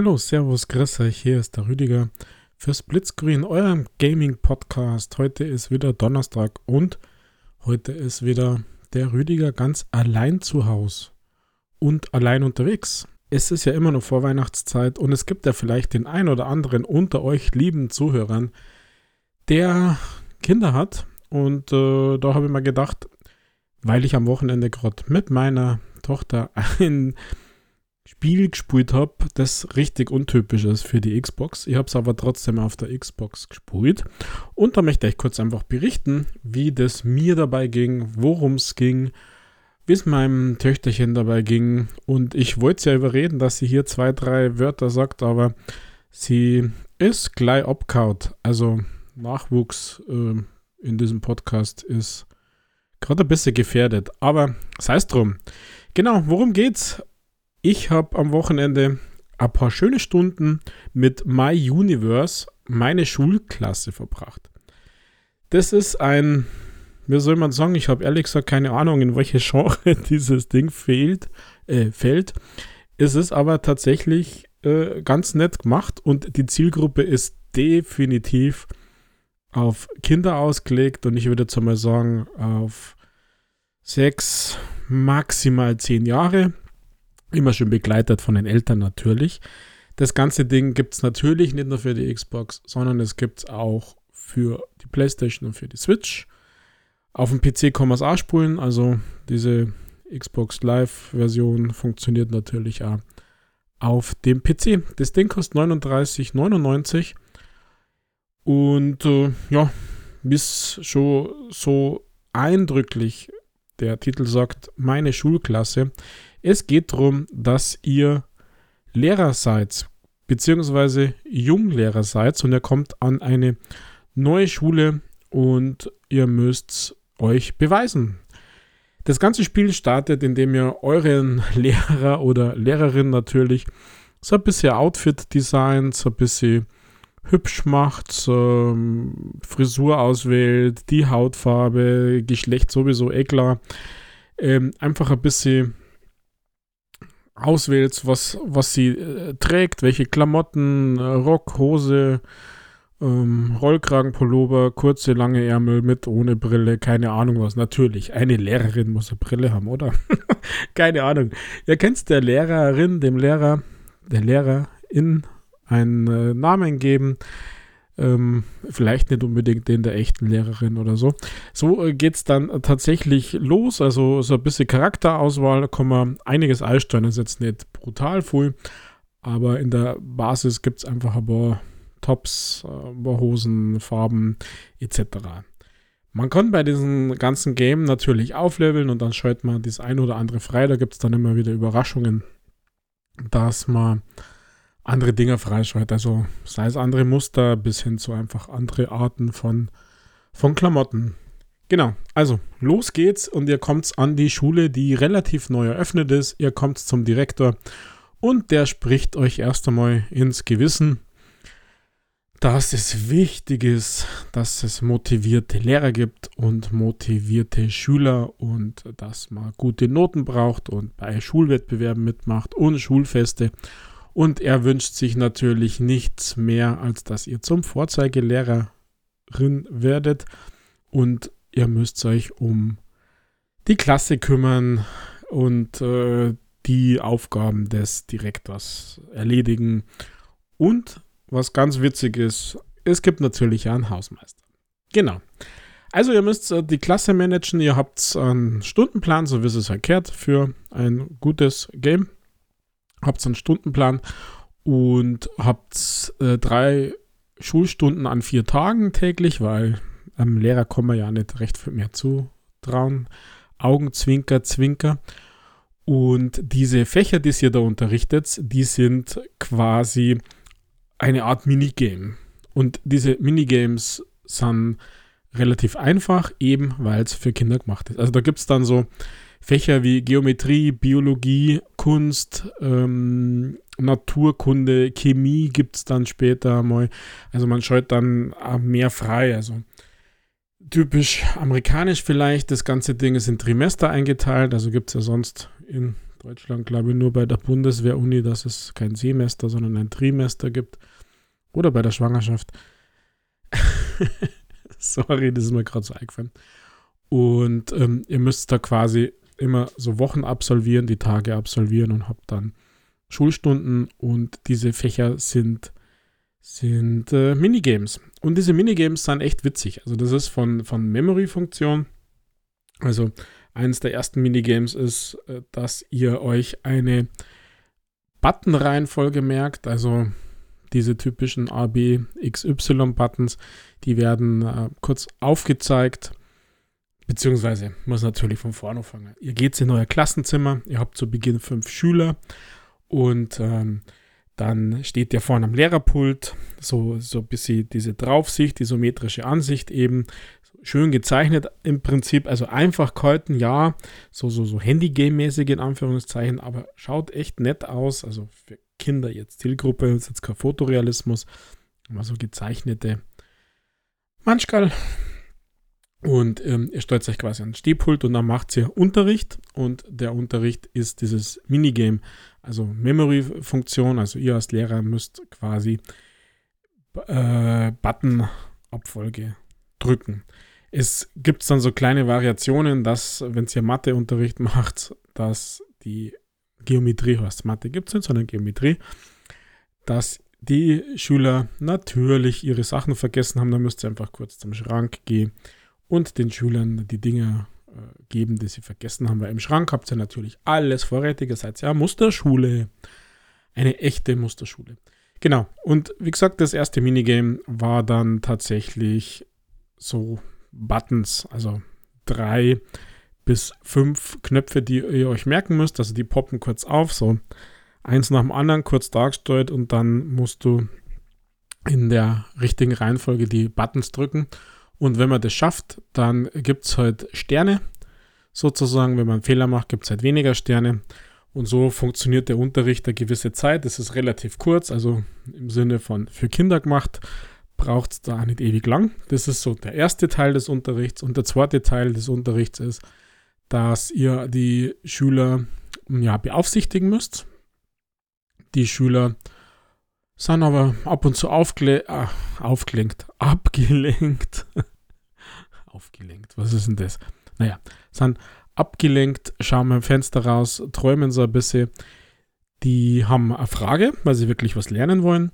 Hallo, Servus, grüß euch, hier ist der Rüdiger für Splitscreen, eurem Gaming-Podcast. Heute ist wieder Donnerstag und heute ist wieder der Rüdiger ganz allein zu Hause und allein unterwegs. Es ist ja immer noch Vorweihnachtszeit und es gibt ja vielleicht den ein oder anderen unter euch lieben Zuhörern, der Kinder hat. Und äh, da habe ich mir gedacht, weil ich am Wochenende gerade mit meiner Tochter ein Spiel gespielt habe, das richtig untypisch ist für die Xbox. Ich habe es aber trotzdem auf der Xbox gespielt. Und da möchte ich kurz einfach berichten, wie das mir dabei ging, worum es ging, wie es meinem Töchterchen dabei ging. Und ich wollte sie ja überreden, dass sie hier zwei, drei Wörter sagt, aber sie ist gleich abkaut. Also Nachwuchs äh, in diesem Podcast ist gerade ein bisschen gefährdet. Aber sei es drum. Genau, worum geht's? Ich habe am Wochenende ein paar schöne Stunden mit My Universe, meine Schulklasse, verbracht. Das ist ein, wie soll man sagen, ich habe ehrlich gesagt keine Ahnung, in welche Genre dieses Ding fehlt, äh, fällt. Es ist aber tatsächlich äh, ganz nett gemacht und die Zielgruppe ist definitiv auf Kinder ausgelegt und ich würde jetzt mal sagen auf sechs, maximal zehn Jahre. Immer schön begleitet von den Eltern natürlich. Das ganze Ding gibt es natürlich nicht nur für die Xbox, sondern es gibt es auch für die PlayStation und für die Switch. Auf dem PC kann man es auch spulen, also diese Xbox Live-Version funktioniert natürlich auch auf dem PC. Das Ding kostet 39,99 und äh, ja, bis schon so eindrücklich der Titel sagt, meine Schulklasse, es geht darum, dass ihr Lehrer seid, beziehungsweise Junglehrer seid und ihr kommt an eine neue Schule und ihr müsst euch beweisen. Das ganze Spiel startet, indem ihr euren Lehrer oder Lehrerin natürlich so ein bisschen Outfit designt, so ein bisschen hübsch macht, so Frisur auswählt, die Hautfarbe, Geschlecht sowieso eh klar. Ähm, einfach ein bisschen auswählst, was, was sie äh, trägt, welche Klamotten, äh, Rock, Hose, ähm, Rollkragenpullover, kurze, lange Ärmel mit, ohne Brille, keine Ahnung was. Natürlich, eine Lehrerin muss eine Brille haben, oder? keine Ahnung. Ihr kennt der Lehrerin, dem Lehrer, der Lehrerin einen äh, Namen geben. Ähm, vielleicht nicht unbedingt den der echten Lehrerin oder so. So äh, geht es dann tatsächlich los. Also so ein bisschen Charakterauswahl, da kann man einiges einstellen. Das ist jetzt nicht brutal viel, aber in der Basis gibt es einfach ein paar Tops, äh, ein paar Hosen, Farben etc. Man kann bei diesem ganzen Game natürlich aufleveln und dann schaltet man das ein oder andere frei. Da gibt es dann immer wieder Überraschungen, dass man andere Dinge freischaltet. Also sei es andere Muster bis hin zu einfach andere Arten von, von Klamotten. Genau, also los geht's und ihr kommt an die Schule, die relativ neu eröffnet ist. Ihr kommt zum Direktor und der spricht euch erst einmal ins Gewissen, dass es wichtig ist, dass es motivierte Lehrer gibt und motivierte Schüler und dass man gute Noten braucht und bei Schulwettbewerben mitmacht und Schulfeste und er wünscht sich natürlich nichts mehr, als dass ihr zum Vorzeigelehrerin werdet und ihr müsst euch um die Klasse kümmern und äh, die Aufgaben des Direktors erledigen. Und was ganz witzig ist, es gibt natürlich einen Hausmeister. Genau. Also ihr müsst äh, die Klasse managen, ihr habt einen Stundenplan, so wie es erklärt, für ein gutes Game habt einen Stundenplan und habt äh, drei Schulstunden an vier Tagen täglich, weil am Lehrer kommen wir ja nicht recht viel mehr zutrauen. Augenzwinker, Zwinker. Und diese Fächer, die ihr da unterrichtet, die sind quasi eine Art Minigame. Und diese Minigames sind relativ einfach, eben weil es für Kinder gemacht ist. Also da gibt es dann so Fächer wie Geometrie, Biologie, Kunst, ähm, Naturkunde, Chemie gibt es dann später mal. Also man schaut dann mehr frei. Also typisch amerikanisch vielleicht. Das ganze Ding ist in Trimester eingeteilt. Also gibt es ja sonst in Deutschland, glaube ich, nur bei der Bundeswehr-Uni, dass es kein Semester, sondern ein Trimester gibt. Oder bei der Schwangerschaft. Sorry, das ist mir gerade so eingefallen. Und ähm, ihr müsst da quasi immer so Wochen absolvieren, die Tage absolvieren und habt dann Schulstunden und diese Fächer sind, sind äh, Minigames. Und diese Minigames sind echt witzig. Also das ist von, von Memory-Funktion. Also eines der ersten Minigames ist, äh, dass ihr euch eine Button-Reihenfolge merkt. Also diese typischen A, B, X, Y-Buttons, die werden äh, kurz aufgezeigt. Beziehungsweise muss natürlich von vorne fangen. Ihr geht in euer Klassenzimmer, ihr habt zu Beginn fünf Schüler und ähm, dann steht ihr vorne am Lehrerpult, so, so ein bisschen diese Draufsicht, die isometrische Ansicht eben, schön gezeichnet im Prinzip, also einfach gehalten, ja, so, so, so Handy-Game-mäßig in Anführungszeichen, aber schaut echt nett aus, also für Kinder jetzt Zielgruppe, ist jetzt kein Fotorealismus, aber so gezeichnete Manchgal. Und ähm, ihr stellt euch quasi an den Stehpult und dann macht ihr Unterricht und der Unterricht ist dieses Minigame, also Memory-Funktion, also ihr als Lehrer müsst quasi äh, Button-Abfolge drücken. Es gibt dann so kleine Variationen, dass, wenn ihr Matheunterricht macht, dass die Geometrie heißt. Mathe gibt es nicht, sondern Geometrie, dass die Schüler natürlich ihre Sachen vergessen haben. Da müsst ihr einfach kurz zum Schrank gehen und den Schülern die Dinge äh, geben, die sie vergessen haben. Weil im Schrank habt ihr natürlich alles vorrätig. Ihr seid ja Musterschule. Eine echte Musterschule. Genau. Und wie gesagt, das erste Minigame war dann tatsächlich so Buttons, also drei bis fünf Knöpfe, die ihr euch merken müsst. Also die poppen kurz auf, so eins nach dem anderen kurz dargestellt und dann musst du in der richtigen Reihenfolge die Buttons drücken. Und wenn man das schafft, dann gibt es halt Sterne. Sozusagen, wenn man einen Fehler macht, gibt es halt weniger Sterne. Und so funktioniert der Unterricht eine gewisse Zeit. Das ist relativ kurz, also im Sinne von für Kinder gemacht, braucht es da nicht ewig lang. Das ist so der erste Teil des Unterrichts. Und der zweite Teil des Unterrichts ist, dass ihr die Schüler ja, beaufsichtigen müsst. Die Schüler sind aber ab und zu aufgle äh, aufgelenkt, abgelenkt. aufgelenkt, was ist denn das? Naja, sind abgelenkt, schauen wir im Fenster raus, träumen so ein bisschen. Die haben eine Frage, weil sie wirklich was lernen wollen.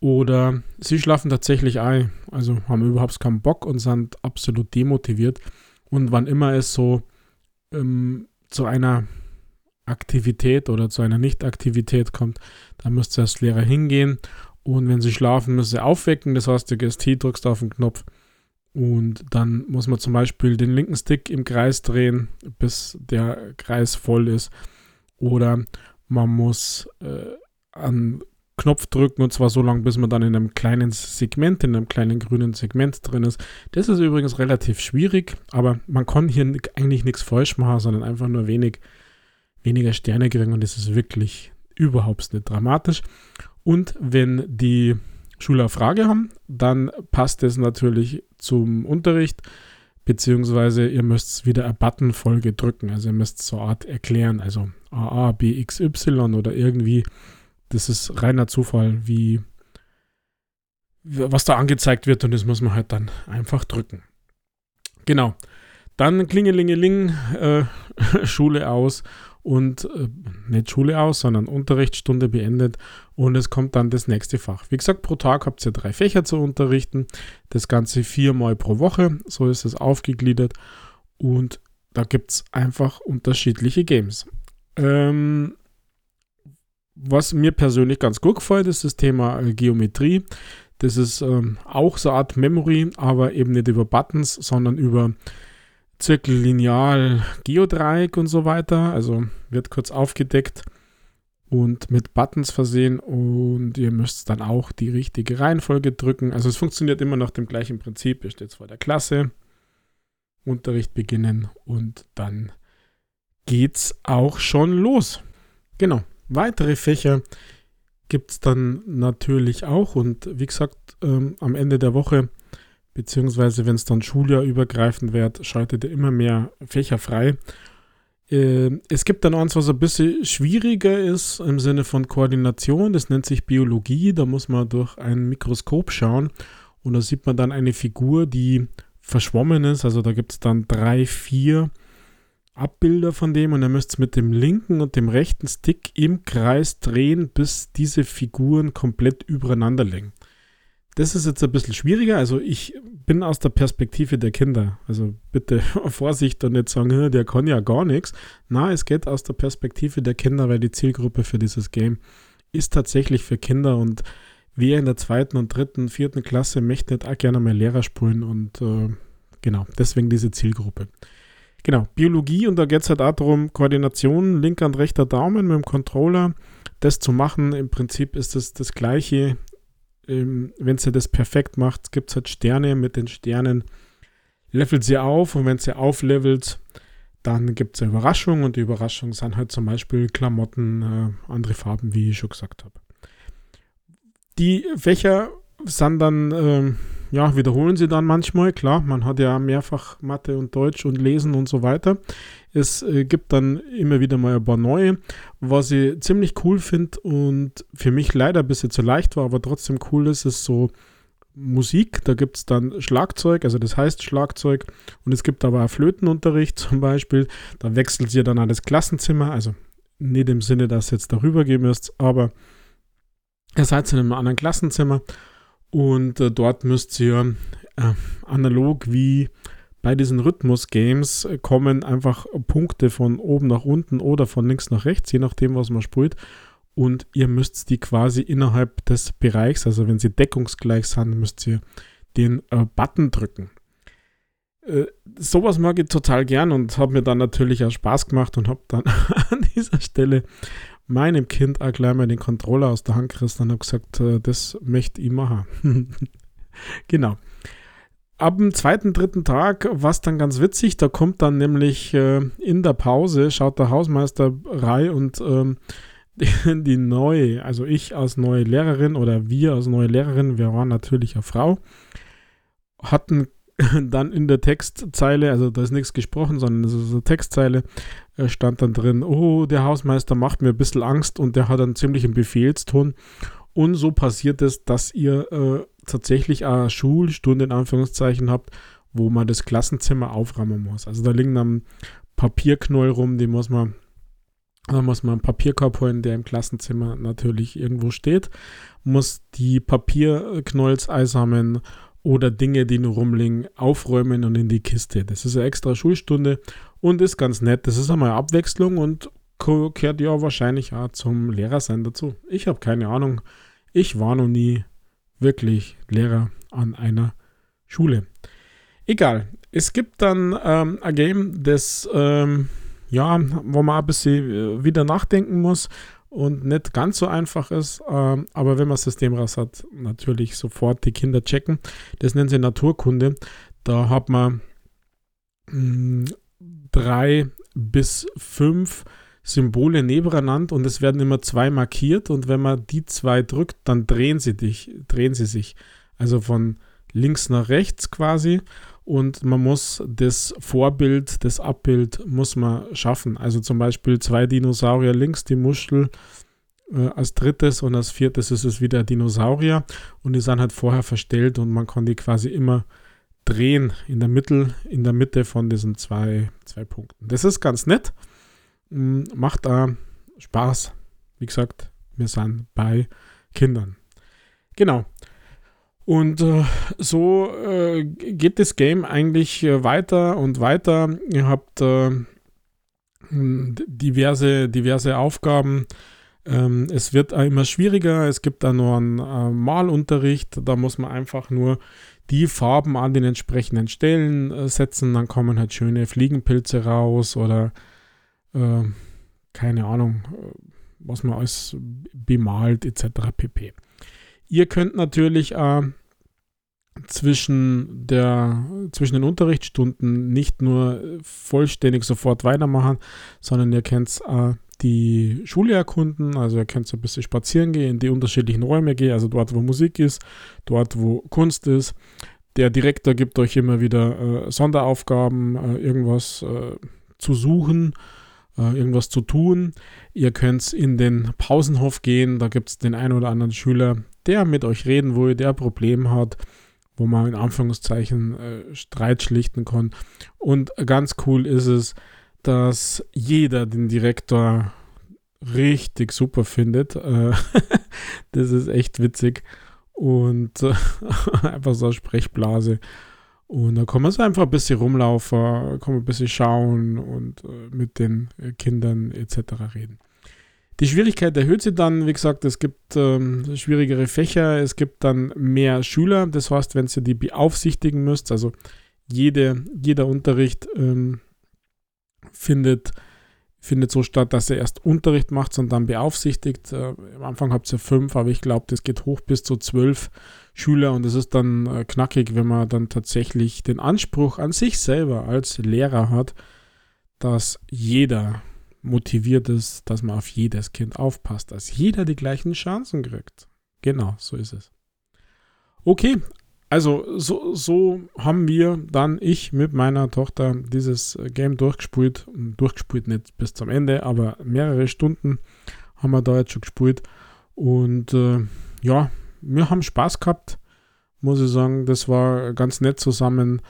Oder sie schlafen tatsächlich ein, also haben überhaupt keinen Bock und sind absolut demotiviert. Und wann immer es so ähm, zu einer Aktivität oder zu einer Nicht-Aktivität kommt, dann müsst ihr als Lehrer hingehen und wenn sie schlafen, müsst ihr aufwecken. Das heißt, du gehst hier, drückst auf den Knopf und dann muss man zum Beispiel den linken Stick im Kreis drehen, bis der Kreis voll ist. Oder man muss äh, an Knopf drücken und zwar so lange, bis man dann in einem kleinen Segment, in einem kleinen grünen Segment drin ist. Das ist übrigens relativ schwierig, aber man kann hier eigentlich nichts falsch machen, sondern einfach nur wenig, weniger Sterne kriegen und das ist wirklich überhaupt nicht dramatisch. Und wenn die Schüler Frage haben, dann passt es natürlich zum Unterricht, beziehungsweise ihr müsst wieder eine Buttonfolge drücken. Also ihr müsst so Art erklären, also AA, B, X, Y oder irgendwie das ist reiner Zufall, wie was da angezeigt wird und das muss man halt dann einfach drücken. Genau. Dann Klingelingeling, äh, Schule aus und äh, nicht Schule aus, sondern Unterrichtsstunde beendet und es kommt dann das nächste Fach. Wie gesagt, pro Tag habt ihr drei Fächer zu unterrichten, das Ganze viermal pro Woche, so ist es aufgegliedert und da gibt es einfach unterschiedliche Games. Ähm, was mir persönlich ganz gut gefällt, ist das Thema äh, Geometrie. Das ist ähm, auch so eine Art Memory, aber eben nicht über Buttons, sondern über Zirkel, Lineal, Geodreieck und so weiter. Also wird kurz aufgedeckt und mit Buttons versehen und ihr müsst dann auch die richtige Reihenfolge drücken. Also es funktioniert immer nach dem gleichen Prinzip. Ihr steht vor der Klasse, Unterricht beginnen und dann geht's auch schon los. Genau. Weitere Fächer gibt es dann natürlich auch und wie gesagt, ähm, am Ende der Woche, beziehungsweise wenn es dann Schuljahr übergreifend wird, schaltet ihr immer mehr Fächer frei. Äh, es gibt dann eins, was ein bisschen schwieriger ist im Sinne von Koordination. Das nennt sich Biologie. Da muss man durch ein Mikroskop schauen und da sieht man dann eine Figur, die verschwommen ist. Also da gibt es dann drei, vier Abbilder von dem und er müsst mit dem linken und dem rechten Stick im Kreis drehen, bis diese Figuren komplett übereinander liegen. Das ist jetzt ein bisschen schwieriger. Also ich bin aus der Perspektive der Kinder. Also bitte Vorsicht und nicht sagen, der kann ja gar nichts. Na, es geht aus der Perspektive der Kinder, weil die Zielgruppe für dieses Game ist tatsächlich für Kinder und wir in der zweiten und dritten, vierten Klasse möchten nicht auch gerne mal Lehrer spulen und äh, genau, deswegen diese Zielgruppe. Genau, Biologie und da geht es halt auch darum, Koordination, linker und rechter Daumen mit dem Controller, das zu machen. Im Prinzip ist es das, das Gleiche. Ähm, wenn sie das perfekt macht, gibt es halt Sterne. Mit den Sternen levelt sie auf und wenn sie auflevelt, dann gibt es eine Überraschung und die Überraschung sind halt zum Beispiel Klamotten, äh, andere Farben, wie ich schon gesagt habe. Die Fächer sind dann ähm, ja, wiederholen sie dann manchmal, klar, man hat ja mehrfach Mathe und Deutsch und Lesen und so weiter. Es äh, gibt dann immer wieder mal ein paar neue, was ich ziemlich cool finde und für mich leider ein bisschen zu leicht war, aber trotzdem cool ist, ist so Musik, da gibt es dann Schlagzeug, also das heißt Schlagzeug. Und es gibt aber auch Flötenunterricht zum Beispiel, da wechselt ihr dann an das Klassenzimmer, also nicht im Sinne, dass ihr jetzt darüber gehen müsst, aber ihr seid in einem anderen Klassenzimmer und äh, dort müsst ihr äh, analog wie bei diesen Rhythmus-Games äh, kommen einfach Punkte von oben nach unten oder von links nach rechts, je nachdem, was man spielt. Und ihr müsst die quasi innerhalb des Bereichs, also wenn sie deckungsgleich sind, müsst ihr den äh, Button drücken. Äh, sowas mag ich total gern und habe mir dann natürlich auch Spaß gemacht und habe dann an dieser Stelle meinem Kind auch gleich mal den Controller aus der Hand gerissen und habe gesagt, äh, das möchte ich machen. genau. Ab dem zweiten, dritten Tag war es dann ganz witzig. Da kommt dann nämlich äh, in der Pause, schaut der Hausmeister rein und ähm, die, die neue, also ich als neue Lehrerin oder wir als neue Lehrerin, wir waren natürlich eine Frau, hatten dann in der Textzeile, also da ist nichts gesprochen, sondern das ist eine Textzeile, äh, stand dann drin, oh, der Hausmeister macht mir ein bisschen Angst und der hat einen ziemlichen Befehlston. Und so passiert es, dass ihr äh, tatsächlich eine Schulstunde in Anführungszeichen habt, wo man das Klassenzimmer aufräumen muss. Also da liegen dann Papierknoll rum, die muss man, da muss man einen Papierkorb holen, der im Klassenzimmer natürlich irgendwo steht, muss die Papierknolls einsammeln oder Dinge, die nur rumliegen, aufräumen und in die Kiste. Das ist eine extra Schulstunde und ist ganz nett. Das ist einmal Abwechslung und gehört ja wahrscheinlich auch zum Lehrersein dazu. Ich habe keine Ahnung. Ich war noch nie wirklich Lehrer an einer Schule. Egal. Es gibt dann ähm, ein Game, das, ähm, ja, wo man ein bisschen äh, wieder nachdenken muss und nicht ganz so einfach ist. Ähm, aber wenn man das System raus hat, natürlich sofort die Kinder checken. Das nennen sie Naturkunde. Da hat man mm, drei bis fünf Symbole nebeneinander und es werden immer zwei markiert und wenn man die zwei drückt, dann drehen sie dich, drehen sie sich. Also von links nach rechts quasi und man muss das Vorbild, das Abbild muss man schaffen. Also zum Beispiel zwei Dinosaurier links, die Muschel äh, als drittes und als viertes ist es wieder Dinosaurier und die sind halt vorher verstellt und man kann die quasi immer drehen in der Mitte, in der Mitte von diesen zwei, zwei Punkten. Das ist ganz nett. Mm, macht da Spaß. Wie gesagt, wir sind bei Kindern. Genau. Und äh, so äh, geht das Game eigentlich äh, weiter und weiter. Ihr habt äh, diverse, diverse Aufgaben. Ähm, es wird immer schwieriger. Es gibt da nur einen äh, Malunterricht. Da muss man einfach nur die Farben an den entsprechenden Stellen setzen. Dann kommen halt schöne Fliegenpilze raus oder keine Ahnung, was man alles bemalt etc. pp. Ihr könnt natürlich äh, zwischen, der, zwischen den Unterrichtsstunden nicht nur vollständig sofort weitermachen, sondern ihr könnt äh, die Schule erkunden, also ihr könnt so ein bisschen spazieren gehen, in die unterschiedlichen Räume gehen, also dort, wo Musik ist, dort, wo Kunst ist. Der Direktor gibt euch immer wieder äh, Sonderaufgaben, äh, irgendwas äh, zu suchen äh, irgendwas zu tun. Ihr könnt in den Pausenhof gehen, da gibt es den einen oder anderen Schüler, der mit euch reden will, der ein Problem hat, wo man in Anführungszeichen äh, Streit schlichten kann. Und ganz cool ist es, dass jeder den Direktor richtig super findet. Äh, das ist echt witzig. Und äh, einfach so eine Sprechblase. Und da kann man so einfach ein bisschen rumlaufen, kann man ein bisschen schauen und äh, mit den Kindern etc. reden. Die Schwierigkeit erhöht sich dann, wie gesagt, es gibt ähm, schwierigere Fächer, es gibt dann mehr Schüler, das heißt, wenn ihr die beaufsichtigen müsst, also jede, jeder Unterricht ähm, findet, findet so statt, dass ihr erst Unterricht macht und dann beaufsichtigt. Äh, am Anfang habt ihr fünf, aber ich glaube, das geht hoch bis zu zwölf Schüler und es ist dann äh, knackig, wenn man dann tatsächlich den Anspruch an sich selber als Lehrer hat, dass jeder motiviert ist, dass man auf jedes Kind aufpasst, dass jeder die gleichen Chancen kriegt. Genau, so ist es. Okay, also so, so haben wir dann, ich mit meiner Tochter, dieses Game durchgespielt. Durchgespielt nicht bis zum Ende, aber mehrere Stunden haben wir da jetzt schon gespielt. Und äh, ja, wir haben Spaß gehabt, muss ich sagen. Das war ganz nett zusammen.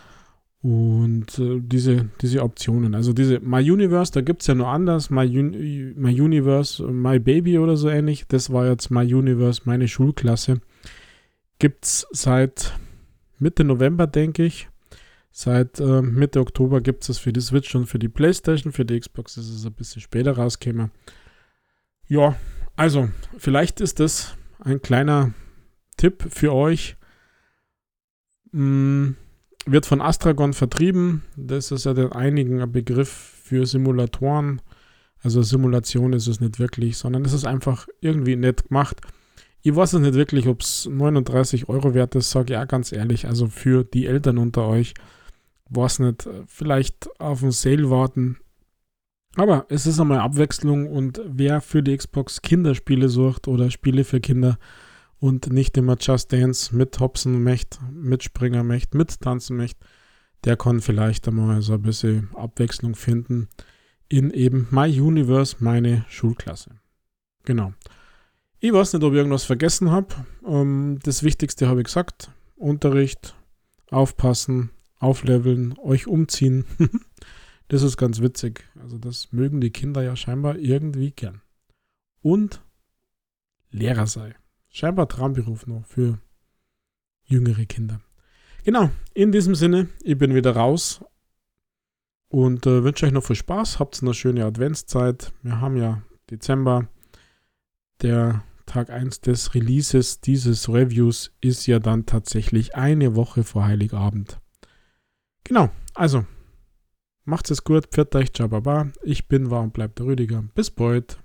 Und äh, diese, diese Optionen, also diese My Universe, da gibt es ja nur anders, My, Un My Universe, My Baby oder so ähnlich. Das war jetzt My Universe, meine Schulklasse. Gibt es seit Mitte November, denke ich. Seit äh, Mitte Oktober gibt es das für die Switch und für die Playstation. Für die Xbox ist es ein bisschen später rausgekommen. Ja, also vielleicht ist das ein kleiner Tipp für euch. Hm wird von Astragon vertrieben. Das ist ja den einigen ein Begriff für Simulatoren. Also Simulation ist es nicht wirklich, sondern es ist einfach irgendwie nett gemacht. Ich weiß es nicht wirklich, ob es 39 Euro wert ist, sage ich auch ganz ehrlich. Also für die Eltern unter euch, weiß nicht, vielleicht auf den Sale warten. Aber es ist einmal Abwechslung und wer für die Xbox Kinderspiele sucht oder Spiele für Kinder, und nicht immer Just Dance mit Hopsen möchte, mit Springer möchte, mit Tanzen möchte, der kann vielleicht einmal so ein bisschen Abwechslung finden in eben My Universe, meine Schulklasse. Genau. Ich weiß nicht, ob ich irgendwas vergessen habe. Ähm, das Wichtigste habe ich gesagt. Unterricht, aufpassen, aufleveln, euch umziehen. das ist ganz witzig. Also das mögen die Kinder ja scheinbar irgendwie gern. Und Lehrer sei. Scheinbar Traumberuf noch für jüngere Kinder. Genau, in diesem Sinne, ich bin wieder raus und äh, wünsche euch noch viel Spaß. Habt eine schöne Adventszeit. Wir haben ja Dezember. Der Tag 1 des Releases dieses Reviews ist ja dann tatsächlich eine Woche vor Heiligabend. Genau, also macht's es gut, pfiat euch, ciao, baba. Ich bin war und bleibt der Rüdiger. Bis bald.